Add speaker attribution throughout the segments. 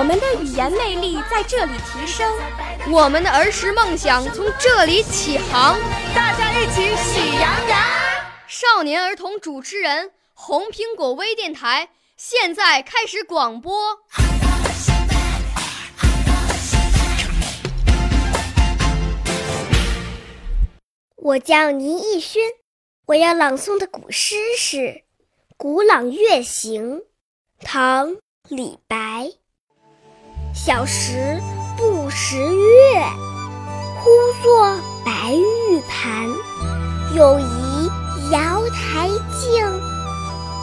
Speaker 1: 我们的语言魅力在这里提升，
Speaker 2: 我们的儿时梦想从这里起航。
Speaker 3: 大家一起喜羊羊。
Speaker 2: 少年儿童主持人，红苹果微电台现在开始广播。
Speaker 4: 我叫倪艺轩，我要朗诵的古诗是《古朗月行》，唐·李白。小时不识月，呼作白玉盘。有疑瑶台镜，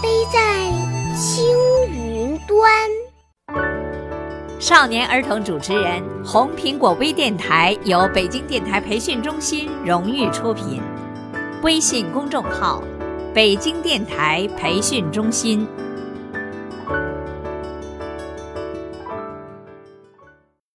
Speaker 4: 飞在青云端。
Speaker 5: 少年儿童主持人，红苹果微电台由北京电台培训中心荣誉出品，微信公众号：北京电台培训中心。